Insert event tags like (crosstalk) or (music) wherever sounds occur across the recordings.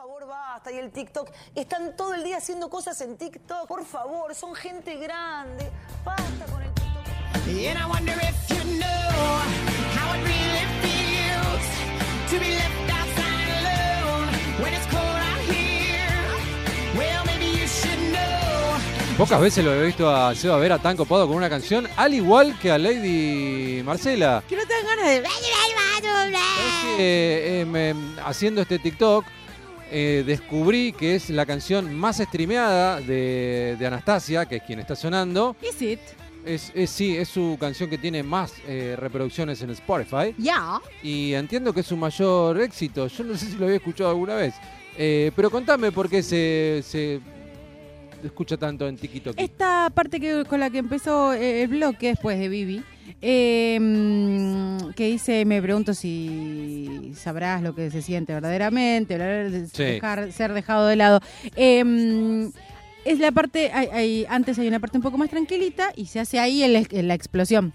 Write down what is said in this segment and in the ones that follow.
favor, basta. Y el TikTok. Están todo el día haciendo cosas en TikTok. Por favor, son gente grande. Basta con el TikTok. Pocas veces lo he visto a Seba Vera tan copado con una canción, al igual que a Lady Marcela. Que no te dan ganas de. Es que, eh, me- haciendo este TikTok, eh, descubrí que es la canción más streameada de, de Anastasia, que es quien está sonando. Is it? Es, es- sí, es su canción que tiene más eh, reproducciones en Spotify. Ya. Y entiendo que es su mayor éxito. Yo no sé si lo había escuchado alguna vez. Eh, pero contame por qué se, se escucha tanto en TikTok. Esta parte que, con la que empezó eh, el bloque después de Vivi, eh, mm, que dice, me pregunto si sabrás lo que se siente verdaderamente, Sí. dejar- ser dejado de lado. Eh, mm, es la parte, hay- hay- antes hay una parte un poco más tranquilita y se hace ahí el- la explosión.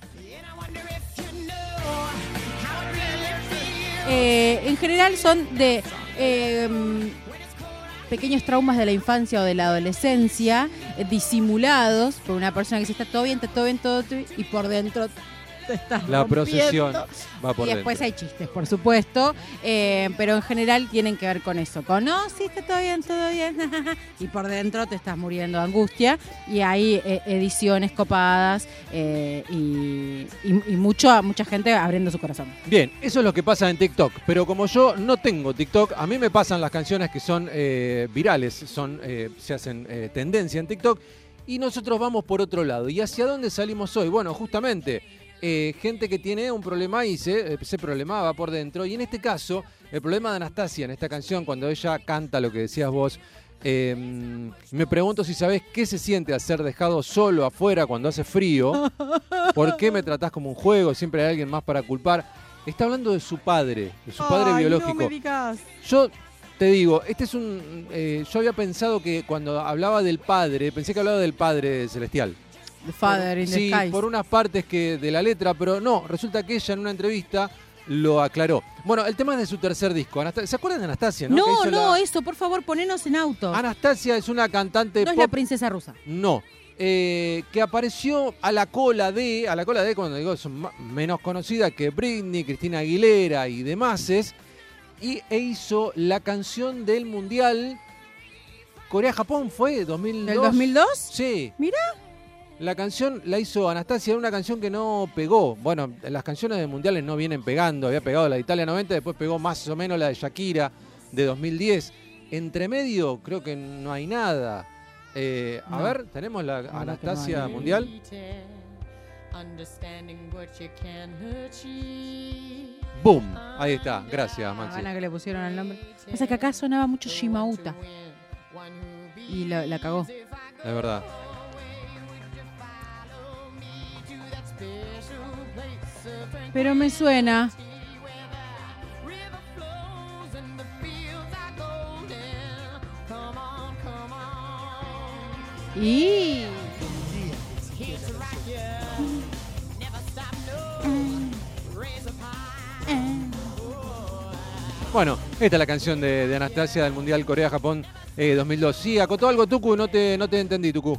Eh, en general son de eh, pequeños traumas de la infancia o de la adolescencia, eh, disimulados por una persona que dice está todo bien, está todo bien, todo bien", y por dentro te estás La procesión va por y después dentro. hay chistes, por supuesto, eh, pero en general tienen que ver con eso, con no, sí, está todo bien, todo bien, (laughs) y por dentro te estás muriendo de angustia, y hay eh, ediciones copadas eh, y, y- y mucho, mucha gente abriendo su corazón. Bien, eso es lo que pasa en TikTok. Pero como yo no tengo TikTok, a mí me pasan las canciones que son virales, son, se hacen tendencia en TikTok. Y nosotros vamos por otro lado. ¿Y hacia dónde salimos hoy? Bueno, justamente, eh, gente que tiene un problema y se, eh, se problemaba por dentro. Y en este caso, el problema de Anastasia en esta canción, cuando ella canta lo que decías vos, eh, me pregunto si sabés qué se siente al ser dejado solo afuera cuando hace frío. ¿Por qué me tratás como un juego? Siempre hay alguien más para culpar. Está hablando de su padre, de su padre Ay, biológico. No me digas. Yo te digo, este es un. eh, yo había pensado que cuando hablaba del padre, pensé que hablaba del padre celestial. The Father in the sí, Skies. por unas partes que de la letra, pero no, resulta que ella en una entrevista lo aclaró. Bueno, el tema es de su tercer disco. Anasta- ¿Se acuerdan de Anastasia? No, No, no, la- eso, por favor, ponenos en auto. Anastasia es una cantante no es la princesa rusa. No. Eh, que apareció a la cola de, a la cola de, cuando digo, son ma- menos conocida que Britney, Cristina Aguilera y demás, y e hizo la canción del Mundial Corea-Japón, ¿fue? ¿2002? ¿Del 2002? Sí. Mira. La canción la hizo Anastasia, era una canción que no pegó. Bueno, las canciones de mundiales no vienen pegando. Había pegado la de Italia 90, después pegó más o menos la de Shakira de 2010. Entre medio creo que no hay nada. Eh, A ver, tenemos la no Anastasia. Mundial. Understanding what you can achieve. ¡Boom! Ahí está. Gracias, La Maxi. gana que le pusieron al nombre. Pasa que acá sonaba mucho Shimauta. Y la, la cagó. Es verdad. Pero me suena. Y. Bueno, esta es la canción de, Anastasia del Mundial Corea-Japón eh, 2002. Sí, acotó algo, Tucu, no te, no te entendí, Tucu.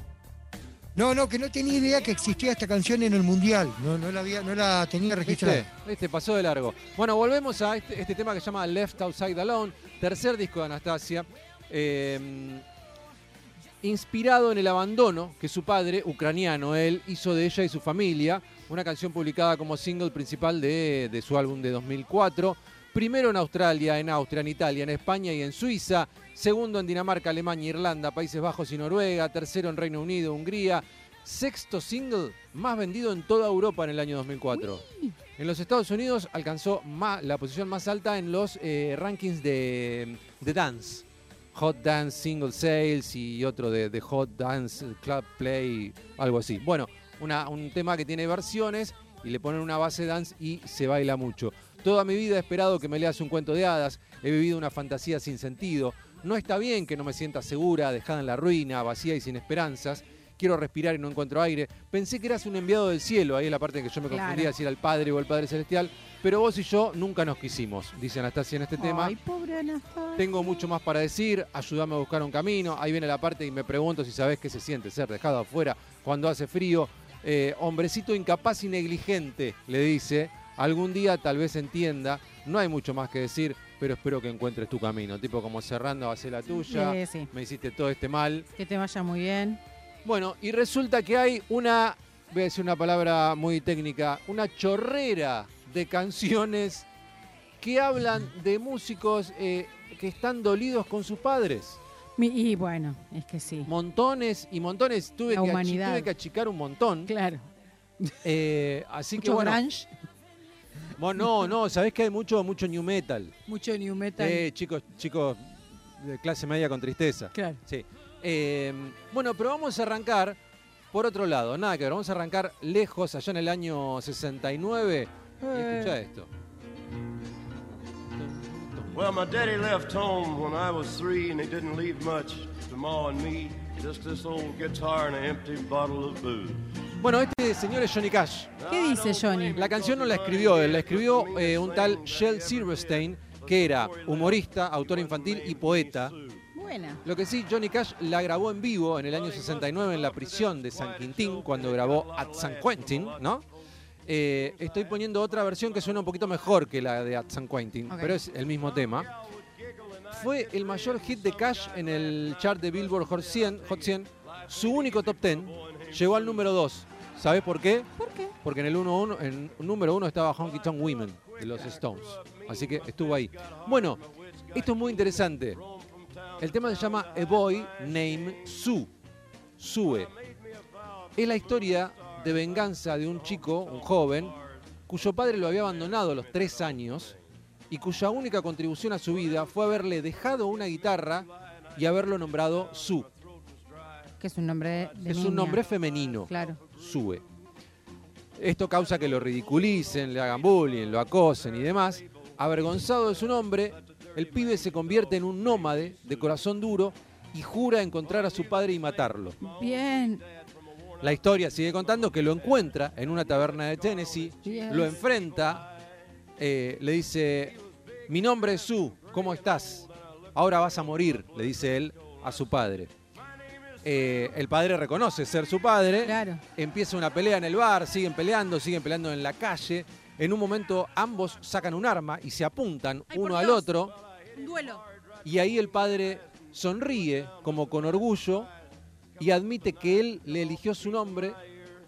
No, no, que no tenía idea que existía esta canción en el Mundial. No, no la, había, no la tenía registrada. ¿Viste? ¿Viste? Pasó de largo. Bueno, volvemos a este, este tema que se llama Left Outside Alone, tercer disco de Anastasia. eh, inspirado en el abandono que su padre, ucraniano él, hizo de ella y su familia. Una canción publicada como single principal de, de su álbum de 2004. Primero en Australia, en Austria, en Italia, en España y en Suiza. Segundo en Dinamarca, Alemania, Irlanda, Países Bajos y Noruega. Tercero en Reino Unido, Hungría. Sexto single más vendido en toda Europa en el año 2004. En los Estados Unidos alcanzó la posición más alta en los eh, rankings de, de dance. Hot Dance Single Sales y otro de, de Hot Dance Club Play, algo así. Bueno, una- un tema que tiene versiones y le ponen una base dance y se baila mucho. Toda mi vida he esperado que me leas un cuento de hadas, he vivido una fantasía sin sentido. No está bien que no me sienta segura, dejada en la ruina, vacía y sin esperanzas. Quiero respirar y no encuentro aire. Pensé que eras un enviado del cielo, ahí es la parte en que yo me Claro. confundía si era el Padre o el Padre Celestial. pero vos y yo nunca nos quisimos, dice Anastasia en este tema. Ay, pobre Anastasia. Tengo mucho más para decir, ayúdame a buscar un camino. Ahí viene la parte y me pregunto si sabés qué se siente ser dejado afuera cuando hace frío. Eh, hombrecito incapaz y negligente, le dice. Algún día tal vez entienda. No hay mucho más que decir, pero espero que encuentres tu camino. Tipo como cerrando, hacer la tuya. Sí, sí. Me hiciste todo este mal. Que te vaya muy bien. Bueno, y resulta que hay una, voy a decir una palabra muy técnica, una chorrera de canciones que hablan de músicos eh, que están dolidos con sus padres. Y bueno, es que sí. Montones y montones. Tuve, La que, humanidad. tuve que achicar un montón. Claro. Eh, así (laughs) que bueno, grunge, bueno, no, no, sabés que hay mucho, mucho new metal. mucho new metal. Eh, chicos, chicos de clase media con tristeza. claro. Sí. Eh, bueno, pero vamos a arrancar por otro lado. Nada que ver, vamos a arrancar lejos, allá en el año 69. Y Eh. escucha esto. Well, my daddy left home when I was three, and he didn't leave much to Ma and me. Just this old guitar and an empty bottle of booze. Bueno, este señor es Johnny Cash. ¿Qué dice Johnny? La canción no la escribió él, la escribió eh, un tal Shel Silverstein, que era humorista, autor infantil y poeta. Buena. Lo que sí, Johnny Cash la grabó en vivo en el año 69 en la prisión de San Quintín, cuando grabó At San Quentin, ¿no? Eh, estoy poniendo otra versión que suena un poquito mejor que la de At San Quentin, pero es el mismo tema. Fue el mayor hit de Cash en el chart de Billboard Hot 100, Hot 100. Su único top 10 llegó al número 2. ¿Sabes por qué? ¿Por qué? Porque en el, 1 -1, en el número 1 estaba Honky Tonk Women de los Stones. Así que estuvo ahí. Bueno, esto es muy interesante. El tema se llama A Boy Named Sue. Sue. Es la historia de venganza de un chico, un joven, cuyo padre lo había abandonado a los tres años y cuya única contribución a su vida fue haberle dejado una guitarra y haberlo nombrado Sue. Que es un nombre de Es un nombre femenino. Claro. Sue. Esto causa que lo ridiculicen, le hagan bullying, lo acosen y demás. Avergonzado de su nombre, el pibe se convierte en un nómade de corazón duro y jura encontrar a su padre y matarlo. Bien. La historia sigue contando que lo encuentra en una taberna de Tennessee, Yes. lo enfrenta, eh, le dice, mi nombre es Sue, ¿cómo estás? Ahora vas a morir, le dice él a su padre. Eh, el padre reconoce ser su padre, Claro. empieza una pelea en el bar, siguen peleando, siguen peleando en la calle. En un momento ambos sacan un arma y se apuntan Ay, uno al otro. Un duelo. Y ahí el padre sonríe como con orgullo y admite que él le eligió su nombre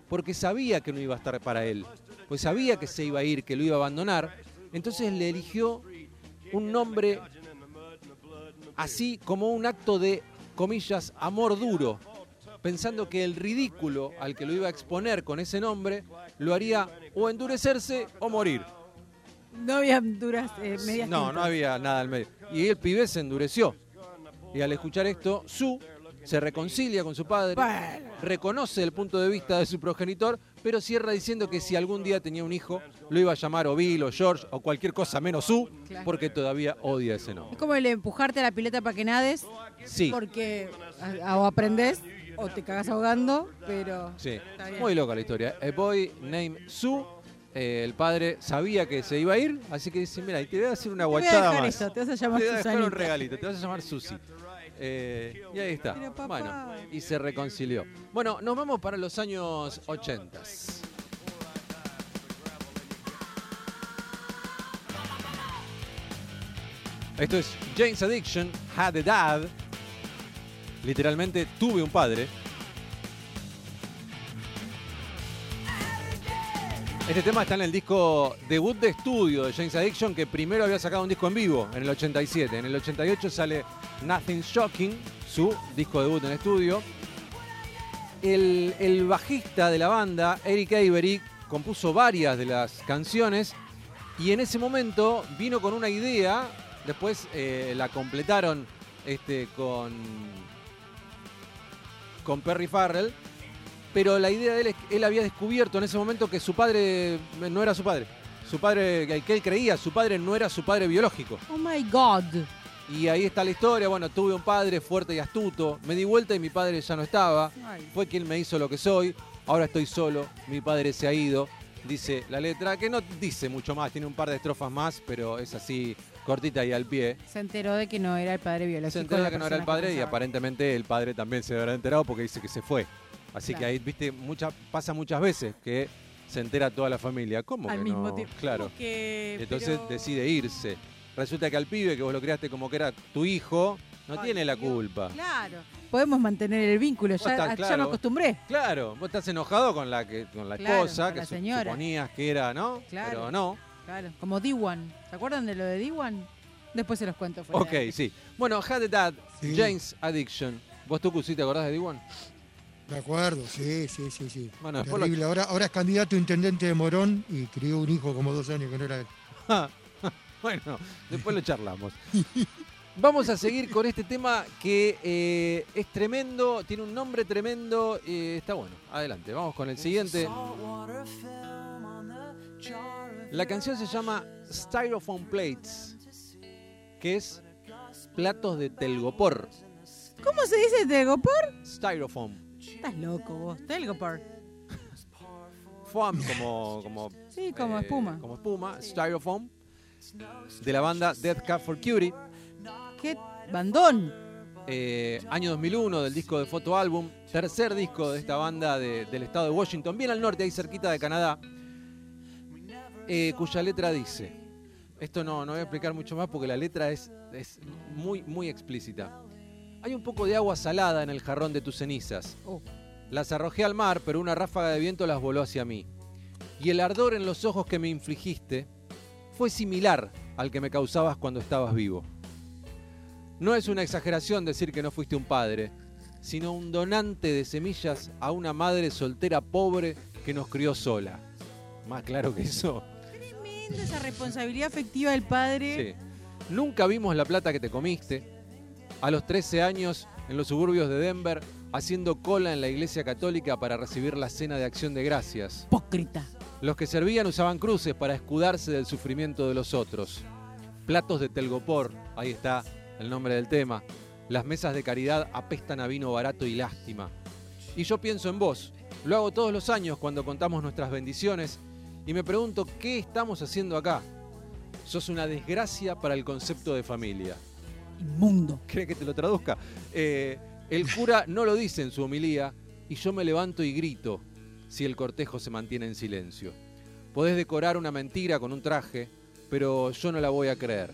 porque sabía que no iba a estar para él. Pues sabía que se iba a ir, que lo iba a abandonar. Entonces le eligió un nombre así como un acto de, comillas, amor duro, pensando que el ridículo al que lo iba a exponer con ese nombre lo haría o endurecerse o morir. No había duras eh, medias No, no había nada al medio. Y el pibe se endureció. Y al escuchar esto, Su se reconcilia con su padre, Bueno. reconoce el punto de vista de su progenitor, pero cierra diciendo que si algún día tenía un hijo, lo iba a llamar o Bill o George o cualquier cosa menos Su, Claro. porque todavía odia ese nombre. Es como el empujarte a la pileta para que nades, Sí, porque o aprendés o te cagas ahogando, pero sí. Muy loca la historia. A boy named Su. eh, el padre sabía que se iba a ir, así que dice, mira, y te voy a hacer una te voy a guachada dejar más. esto, te vas a llamar Te voy a dejar un regalito, te vas a llamar Susi. Eh, y ahí está. Bueno, y se reconcilió. Bueno, nos vamos para los años 80. Esto es James Addiction, Had a Dad. Literalmente tuve un padre. Este tema está en el disco debut de estudio de James Addiction, que primero había sacado un disco en vivo en el 87. En el 88 sale Nothing Shocking, su disco debut en estudio. El, bajista de la banda, Eric Avery, compuso varias de las canciones y en ese momento vino con una idea, después eh, la completaron este, con, con Perry Farrell, pero la idea de él es que él había descubierto en ese momento que su padre no era su padre. Su padre, que que él creía, su padre no era su padre biológico. Oh my God. Y ahí está la historia, bueno, tuve un padre fuerte y astuto, me di vuelta y mi padre ya no estaba, Ay. fue quien me hizo lo que soy, ahora estoy solo, mi padre se ha ido, dice la letra, que no dice mucho más, tiene un par de estrofas más, pero es así cortita y al pie. Se enteró de que no era el padre biológico. Se enteró de que no era el padre y aparentemente el padre también se habrá enterado porque dice que se fue. Así que Claro. ahí, viste, mucha, pasa muchas veces que se entera toda la familia. ¿Cómo Al que mismo no? tiempo. Claro. Que- Entonces pero- decide irse. Resulta que al pibe que vos lo creaste como que era tu hijo, no Ay, tiene la Dios. culpa. Claro. Podemos mantener el vínculo. Ya, estás ya claro. me acostumbré. Claro, vos estás enojado con la que con la Claro, esposa, con que la su- señora. suponías que era, ¿no? Claro. Pero no. Claro. Como D1. ¿Se acuerdan de lo de D1? Después se los cuento. fuera Ok, sí. Bueno, Had Dad, Sí. James Addiction. ¿Vos tú, sí te acordás de D1? De acuerdo, sí, sí, sí, sí. Bueno, Terrible. Ahora, ahora es candidato a intendente de Morón y crió un hijo como dos años que no era él. (laughs) bueno, después lo charlamos. (laughs) Vamos a seguir con este tema que eh, es tremendo, tiene un nombre tremendo, eh, está bueno. Adelante, vamos con el siguiente. La canción se llama Styrofoam Plates, que es platos de telgopor. ¿Cómo se dice Telgopor? Styrofoam. Estás loco vos. Telgopor. Foam como, como, Sí, como eh, espuma. Como espuma, Styrofoam. De la banda Death Cab for Cutie. ¡Qué bandón! eh, año 2001 del disco de fotoálbum, tercer disco de esta banda de- del estado de Washington, bien al norte, ahí cerquita de Canadá, eh, cuya letra dice, esto no, no voy a explicar mucho más porque la letra es, es muy, muy explícita. Hay un poco de agua salada en el jarrón de tus cenizas. Oh. Las arrojé al mar, pero una ráfaga de viento las voló hacia mí. Y el ardor en los ojos que me infligiste fue similar al que me causabas cuando estabas vivo. No es una exageración decir que no fuiste un padre, sino un donante de semillas a una madre soltera pobre que nos crió sola. Más claro que eso. Tremenda esa responsabilidad afectiva del padre. Sí. Nunca vimos la plata que te comiste. A los 13 años, en los suburbios de Denver, haciendo cola en la iglesia católica para recibir la cena de acción de gracias. Hipócrita. Los que servían usaban cruces para escudarse del sufrimiento de los otros. Platos de telgopor, ahí está el nombre del tema. Las mesas de caridad apestan a vino barato y lástima. Y yo pienso en vos. Lo hago todos los años cuando contamos nuestras bendiciones y me pregunto qué estamos haciendo acá. Sos una desgracia para el concepto de familia. Inmundo. ¿Cree que te lo traduzca? Eh, el cura no lo dice en su homilía y yo me levanto y grito si el cortejo se mantiene en silencio. Podés decorar una mentira con un traje, pero yo no la voy a creer.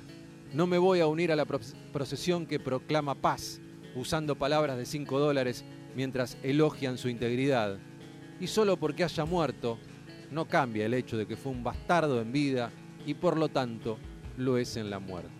No me voy a unir a la pro- procesión que proclama paz, usando palabras de 5 dólares mientras elogian su integridad. Y solo porque haya muerto, no cambia el hecho de que fue un bastardo en vida y por lo tanto lo es en la muerte.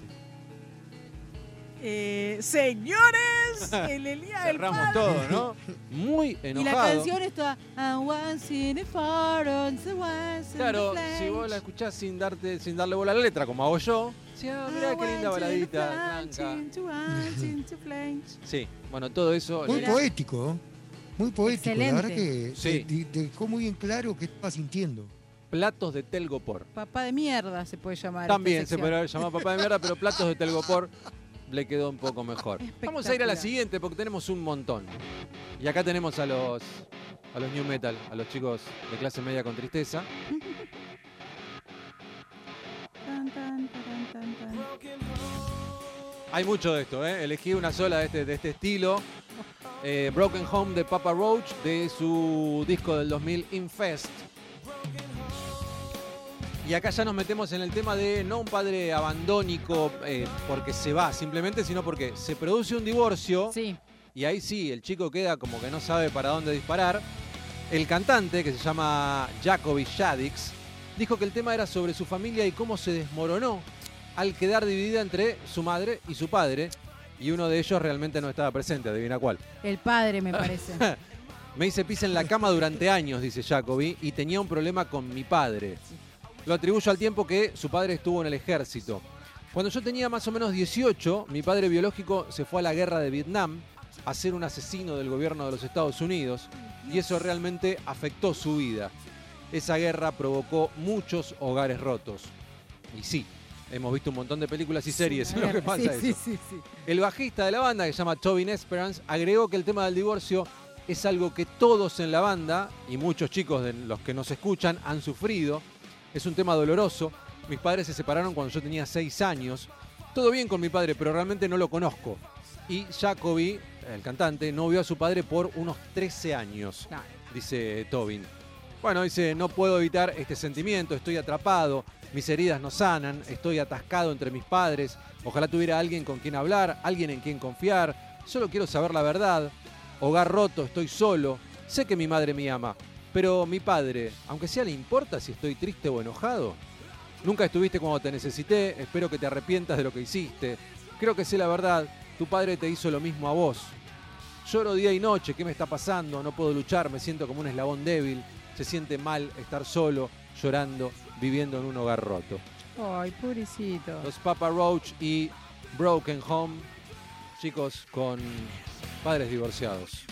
Eh, señores, el Elías del Cerramos Padre. todo, ¿no? Muy Y la enojado. canción está "I was in the forest, I was in Claro, the si vos la flames". escuchás sin darte, sin darle bola a la letra, como hago yo, sí, ah, mirá qué linda baladita, blanca. (laughs) Sí, bueno, todo eso. Muy le- poético, ¿eh? muy poético. La verdad Excelente. que Sí. de- de- dejó muy en claro qué estaba sintiendo. Platos de telgopor. Papá de mierda se puede llamar. También se podría llamar papá de mierda, pero platos de (laughs) telgopor le quedó un poco mejor. Vamos a ir a la siguiente porque tenemos un montón. Y acá tenemos a los a los new metal, a los chicos de clase media con tristeza. Tan, tan, taran, tan, tan. Hay mucho de esto, ¿eh? Elegí una sola de este, de este estilo. Eh, Broken Home de Papa Roach, de su disco del 2000, Infest. Y acá ya nos metemos en el tema de no un padre abandónico eh, porque se va simplemente, sino porque se produce un divorcio Sí, y ahí sí, el chico queda como que no sabe para dónde disparar. El cantante, que se llama Jacoby Shaddix, dijo que el tema era sobre su familia y cómo se desmoronó al quedar dividida entre su madre y su padre. Y uno de ellos realmente no estaba presente, adivina cuál. el padre me (laughs) parece. Me hice pis en la cama durante años, dice Jacoby, y tenía un problema con mi padre. Lo atribuyo al tiempo que su padre estuvo en el ejército. Cuando yo tenía más o menos 18, mi padre biológico se fue a la guerra de Vietnam a ser un asesino del gobierno de los Estados Unidos y eso realmente afectó su vida. Esa guerra provocó muchos hogares rotos. Y sí, hemos visto un montón de películas y series en lo que pasa sí, eso. sí, sí, sí. El bajista de la banda, que se llama Tobin Esperance, agregó que el tema del divorcio es algo que todos en la banda y muchos chicos de los que nos escuchan han sufrido. Es un tema doloroso. Mis padres se separaron cuando yo tenía 6 años. Todo bien con mi padre, pero realmente no lo conozco. Y Jacoby, el cantante, no vio a su padre por unos 13 años, Claro. dice Tobin. Bueno, dice, no puedo evitar este sentimiento, estoy atrapado, mis heridas no sanan, estoy atascado entre mis padres, ojalá tuviera alguien con quien hablar, alguien en quien confiar, solo quiero saber la verdad, hogar roto, estoy solo, sé que mi madre me ama, pero mi padre, aunque sea le importa si estoy triste o enojado, nunca estuviste cuando te necesité, espero que te arrepientas de lo que hiciste, creo que sé la verdad, tu padre te hizo lo mismo a vos, Lloro día y noche, ¿qué me está pasando? No puedo luchar, me siento como un eslabón débil. Se siente mal estar solo, llorando, viviendo en un hogar roto. Ay, pobrecito. Los Papa Roach y Broken Home, chicos con padres divorciados.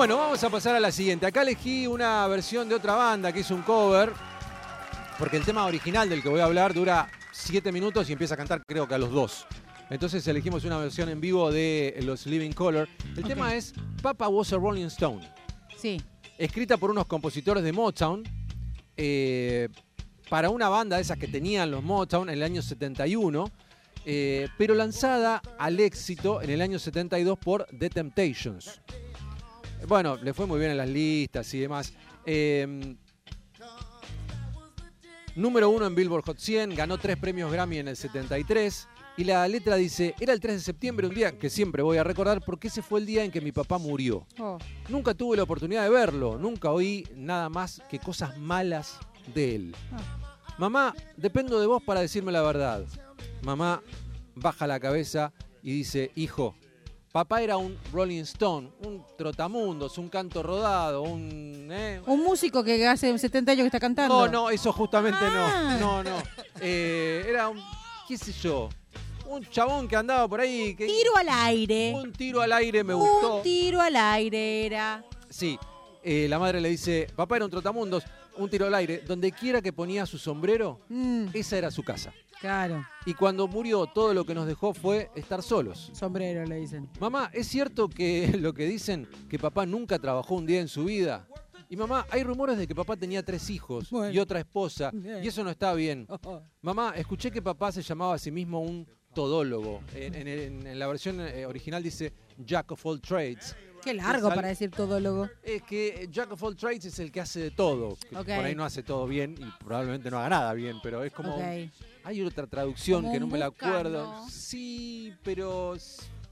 Bueno, vamos a pasar a la siguiente. Acá elegí una versión de otra banda que hizo un cover, porque el tema original del que voy a hablar dura 7 minutos y empieza a cantar creo que a los 2. Entonces elegimos una versión en vivo de los Living Color. El tema es Papa Was a Rolling Stone, Sí. escrita por unos compositores de Motown, eh, para una banda de esas que tenían los Motown en el año 71, eh, pero lanzada al éxito en el año 72 por The Temptations. Bueno, le fue muy bien en las listas y demás. Eh, número uno en Billboard Hot 100, ganó tres premios Grammy en el 73. Y la letra dice, era el 3 de septiembre, un día que siempre voy a recordar porque ese fue el día en que mi papá murió. Oh, Nunca tuve la oportunidad de verlo, nunca oí nada más que cosas malas de él. Mamá, dependo de vos para decirme la verdad. Mamá baja la cabeza y dice, hijo, papá era un Rolling Stone, un trotamundos, un canto rodado, un... ¿eh? Un músico que hace 70 años que está cantando. No, no, eso justamente Ah. no. No, no. Eh, era un, qué sé yo, un chabón que andaba por ahí. Que, Tiro al aire. Un tiro al aire me gustó. Un tiro al aire era. Sí, eh, la madre le dice, papá era un trotamundos, un tiro al aire, donde quiera que ponía su sombrero, Mm, esa era su casa. Claro. Y cuando murió, todo lo que nos dejó fue estar solos. Sombrero le dicen. Mamá, ¿es cierto que (laughs) lo que dicen, que papá nunca trabajó un día en su vida? Y mamá, hay rumores de que papá tenía tres hijos Bueno. y otra esposa, Bien. y eso no está bien. (laughs) Mamá, escuché que papá se llamaba a sí mismo un todólogo. En, en- en- en la versión eh, original dice Jack of all trades. Qué largo para decir todólogo. Es que Jack of all trades es el que hace de todo. Por ahí no hace todo bien y probablemente no haga nada bien, pero es como... Hay otra traducción Como que no me la acuerdo. Sí, pero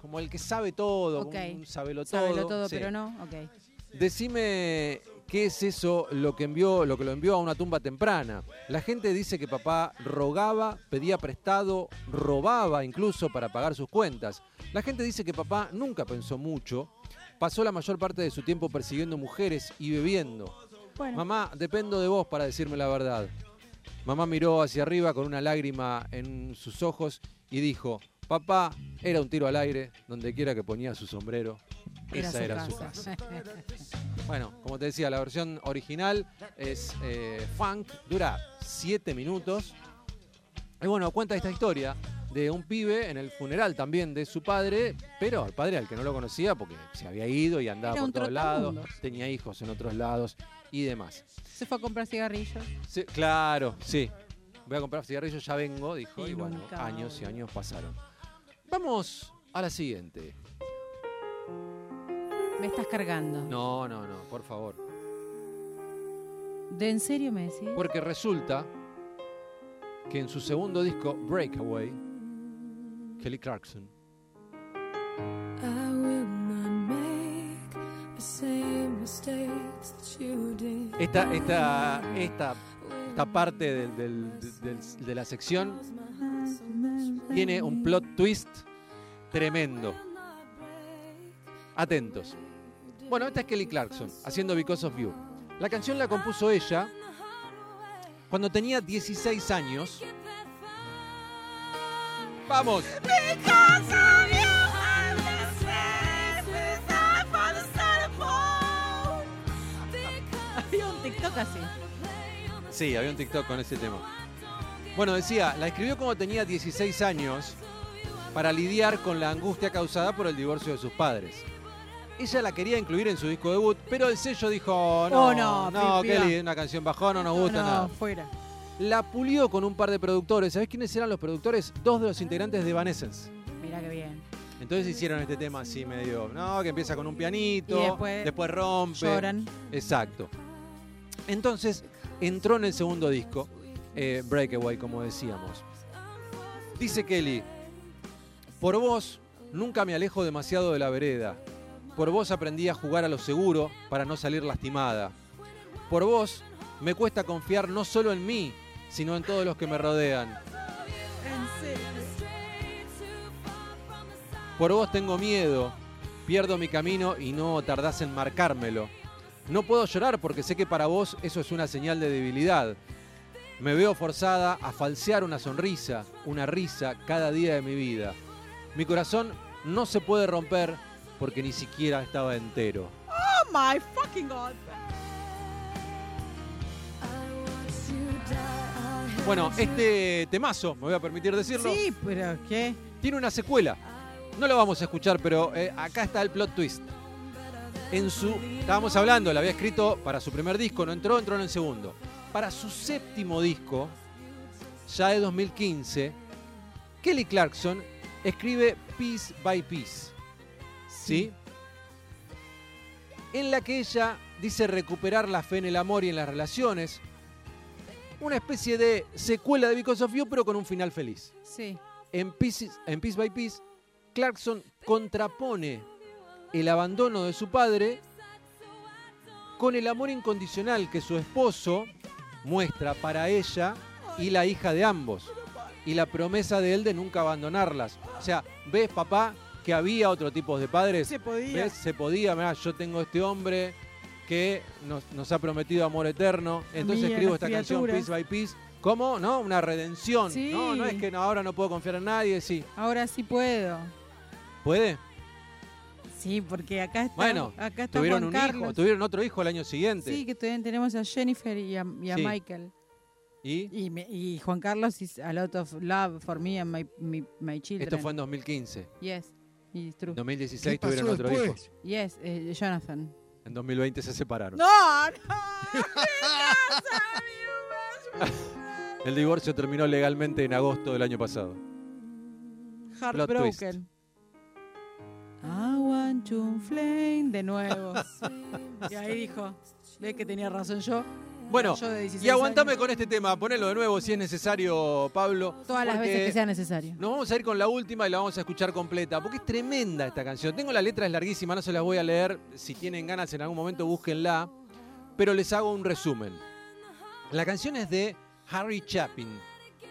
como el que sabe todo, Ok. como un sabelo todo. Todo, Sí. pero no. Ok. Decime qué es eso lo que envió, lo que lo envió a una tumba temprana. La gente dice que papá rogaba, pedía prestado, robaba incluso para pagar sus cuentas. La gente dice que papá nunca pensó mucho, pasó la mayor parte de su tiempo persiguiendo mujeres y bebiendo. Bueno. Mamá, dependo de vos para decirme la verdad. Mamá miró hacia arriba con una lágrima en sus ojos y dijo, papá era un tiro al aire, donde quiera que ponía su sombrero, esa era su casa. Bueno, como te decía, la versión original es eh, funk, dura 7 minutos. Y bueno, cuenta esta historia de un pibe en el funeral también de su padre, pero al padre al que no lo conocía porque se había ido y andaba Era por todos lados, tenía hijos en otros lados y demás. Se fue a comprar cigarrillos. Sí, claro, sí. Voy a comprar cigarrillos, ya vengo, dijo, y, Y bueno, nunca años y años pasaron. Vamos a la siguiente. Me estás cargando. No, no, no, por favor. ¿De en serio me decís? Porque resulta que en su segundo disco, Breakaway, Kelly Clarkson I will Esta, esta, esta, esta parte del- del- del- de la sección tiene un plot twist tremendo. Atentos. Bueno, esta es Kelly Clarkson, haciendo Because of You. La canción la compuso ella cuando tenía 16 años. ¡Vamos! Sí, había un TikTok con ese tema. Bueno, decía, la escribió cuando tenía 16 años para lidiar con la angustia causada por el divorcio de sus padres. Ella la quería incluir en su disco debut, pero el sello dijo, no, Oh, no, no, piba. Kelly, una canción bajón, no nos gusta no, nada. fuera. La pulió con un par de productores. ¿Sabés quiénes eran los productores? Dos de los integrantes de Evanescence. Mira qué bien. Entonces hicieron este tema así medio, no, que empieza con un pianito, Y después rompe. Lloran. Exacto. Entonces entró en el segundo disco, eh, Breakaway, como decíamos. Dice Kelly, por vos nunca me alejo demasiado de la vereda. Por vos aprendí a jugar a lo seguro para no salir lastimada. Por vos me cuesta confiar no solo en mí, sino en todos los que me rodean. Por vos tengo miedo, pierdo mi camino y no tardás en marcármelo. No puedo llorar porque sé que para vos eso es una señal de debilidad. Me veo forzada a falsear una sonrisa, una risa cada día de mi vida. Mi corazón no se puede romper porque ni siquiera estaba entero. Oh my fucking god. Bueno, este temazo, me voy a permitir decirlo, Sí, pero ¿qué? tiene una secuela. No lo vamos a escuchar, pero eh, acá está el plot twist. En su, estábamos hablando, la había escrito para su primer disco, no entró, entró en el segundo. Para su séptimo disco, ya de 2015, Kelly Clarkson escribe Piece by Piece. ¿Sí? En la que ella dice recuperar la fe en el amor y en las relaciones. Una especie de secuela de Because of You, pero con un final feliz. Sí. En, Pieces- en Piece by Piece, Clarkson contrapone el abandono de su padre con el amor incondicional que su esposo muestra para ella y la hija de ambos. Y la promesa de él de nunca abandonarlas. O sea, ¿ves, papá, que había otro tipo de padres? Se podía. ¿Ves? Se podía, mirá, yo tengo este hombre que nos, nos ha prometido amor eterno. Entonces escribo esta canción. Piece by Piece. ¿Cómo? ¿No? Una redención. Sí. No, no es que no, ahora no puedo confiar en nadie, sí. Ahora sí puedo. ¿Puede? Sí, porque acá está, Bueno, acá está Tuvieron Juan un Carlos. hijo, tuvieron otro hijo el año siguiente. Sí, que todavía tenemos a Jennifer y a, y a Sí. Michael. Y Y, me- y Juan Carlos is a lot of love for me and my, my, my children. esto fue en 2015. Yes, it's true. En ¿Qué 2016 pasó tuvieron otro después? hijo. Yes, eh, Jonathan. En 2020 se separaron. No, no. (laughs) (laughs) El divorcio terminó legalmente en agosto del año pasado. Heartbroken. I want to flame de nuevo. y ahí dijo, ve que tenía razón yo. Bueno, Yo de 16 y aguantame años. con este tema, ponelo de nuevo si es necesario, Pablo. Todas las veces que sea necesario. Nos vamos a ir con la última y la vamos a escuchar completa, porque es tremenda esta canción. Tengo la letra, es larguísima, no se las voy a leer. Si tienen ganas en algún momento, búsquenla. Pero les hago un resumen. La canción es de Harry Chapin,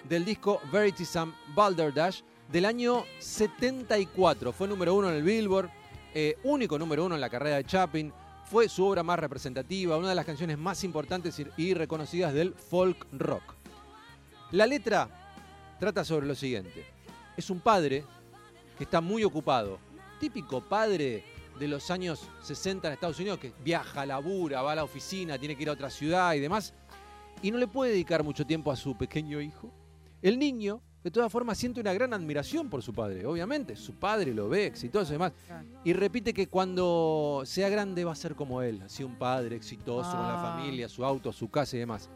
del disco Verities and Balderdash, del año 74. Fue número uno en el Billboard, eh, único número uno en la carrera de Chapin. Fue su obra más representativa, una de las canciones más importantes y- reconocidas del folk rock. La letra trata sobre lo siguiente. Es un padre que está muy ocupado. Típico padre de los años 60 en Estados Unidos que viaja, labura, va a la oficina, tiene que ir a otra ciudad y demás. Y no le puede dedicar mucho tiempo a su pequeño hijo. El niño, de todas formas, siente una gran admiración por su padre, obviamente. Su padre lo ve exitoso y demás. Y repite que cuando sea grande va a ser como él, así un padre exitoso con la Ah. familia, su auto, su casa y demás.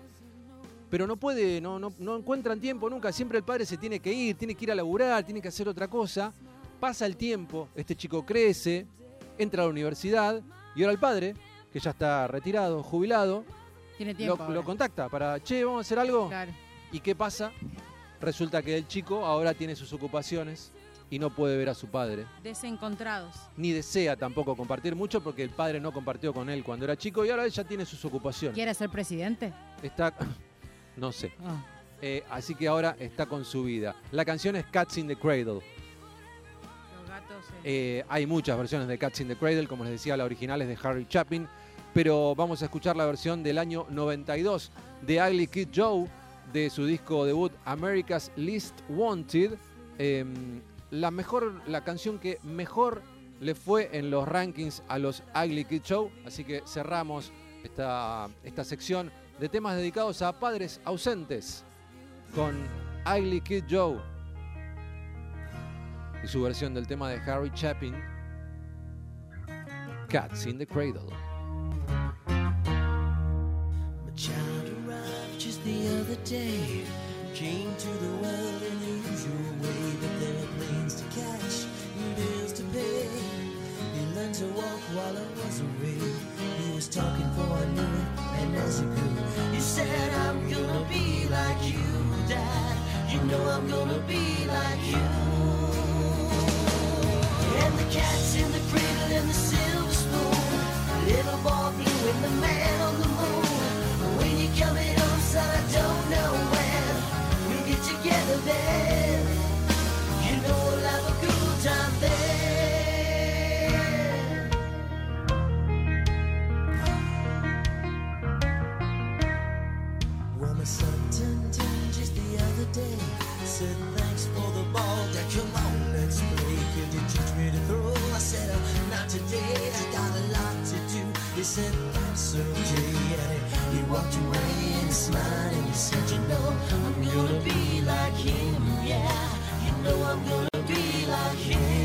Pero no puede, no, no, no encuentran tiempo nunca. Siempre el padre se tiene que ir, tiene que ir a laburar, tiene que hacer otra cosa. Pasa el tiempo, este chico crece, entra a la universidad y ahora el padre, que ya está retirado, jubilado, Tiene lo, tiempo. lo ahora. contacta para, che, vamos a hacer algo. Claro. ¿Y qué pasa? Resulta que el chico ahora tiene sus ocupaciones y no puede ver a su padre Desencontrados. ni desea tampoco compartir mucho porque el padre no compartió con él cuando era chico y ahora él ya tiene sus ocupaciones. ¿Quiere ser presidente? Está, (laughs) no sé. Ah. Eh, así que ahora está con su vida. La canción es Cats in the Cradle. Los gatos. eh, Eh, hay muchas versiones de Cats in the Cradle, como les decía, la original es de Harry Chapin, pero vamos a escuchar la versión del año 92 de Ugly Kid Joe, de su disco debut America's Least Wanted. Eh, la mejor, la canción que mejor le fue en los rankings a los Ugly Kid Joe, así que cerramos esta, esta sección de temas dedicados a padres ausentes con Ugly Kid Joe y su versión del tema de Harry Chapin, Cats in the Cradle. The other day. Came to the world in the usual way, but there are planes to catch and bills to pay. He learned to walk while I was away. He was talking for knew it, and as he grew, he said, I'm gonna be like you, Dad. You know I'm gonna be like you. And the cat's in the cradle and the silver spoon. Little boy blue and the man I'm gonna be like him.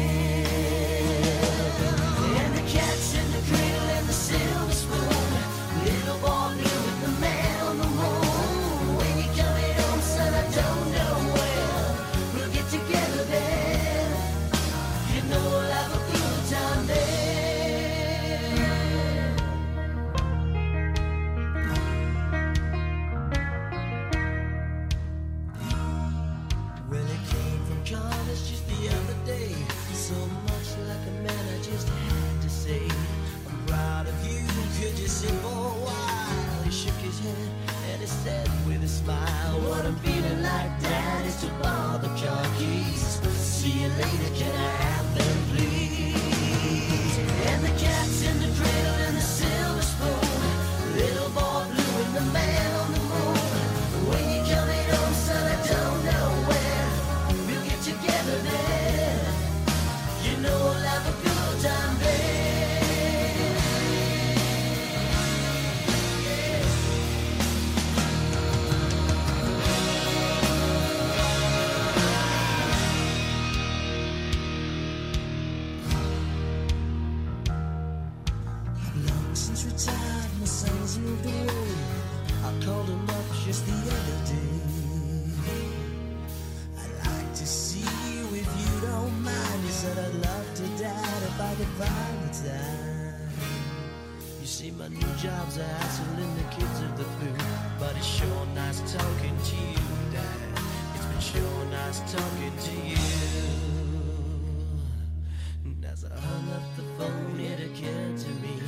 Hung up the phone, it occurred to me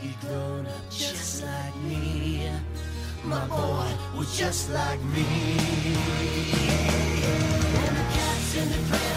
he'd grown up just like me. My boy was just like me. And the cat's in the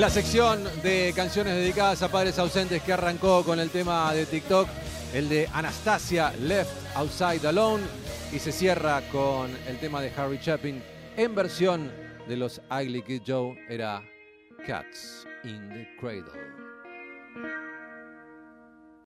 La sección de canciones dedicadas a padres ausentes que arrancó con el tema de TikTok, el de Anastasia Left Outside Alone, y se cierra con el tema de Harry Chapin en versión de los Ugly Kid Joe, era Cats in the Cradle.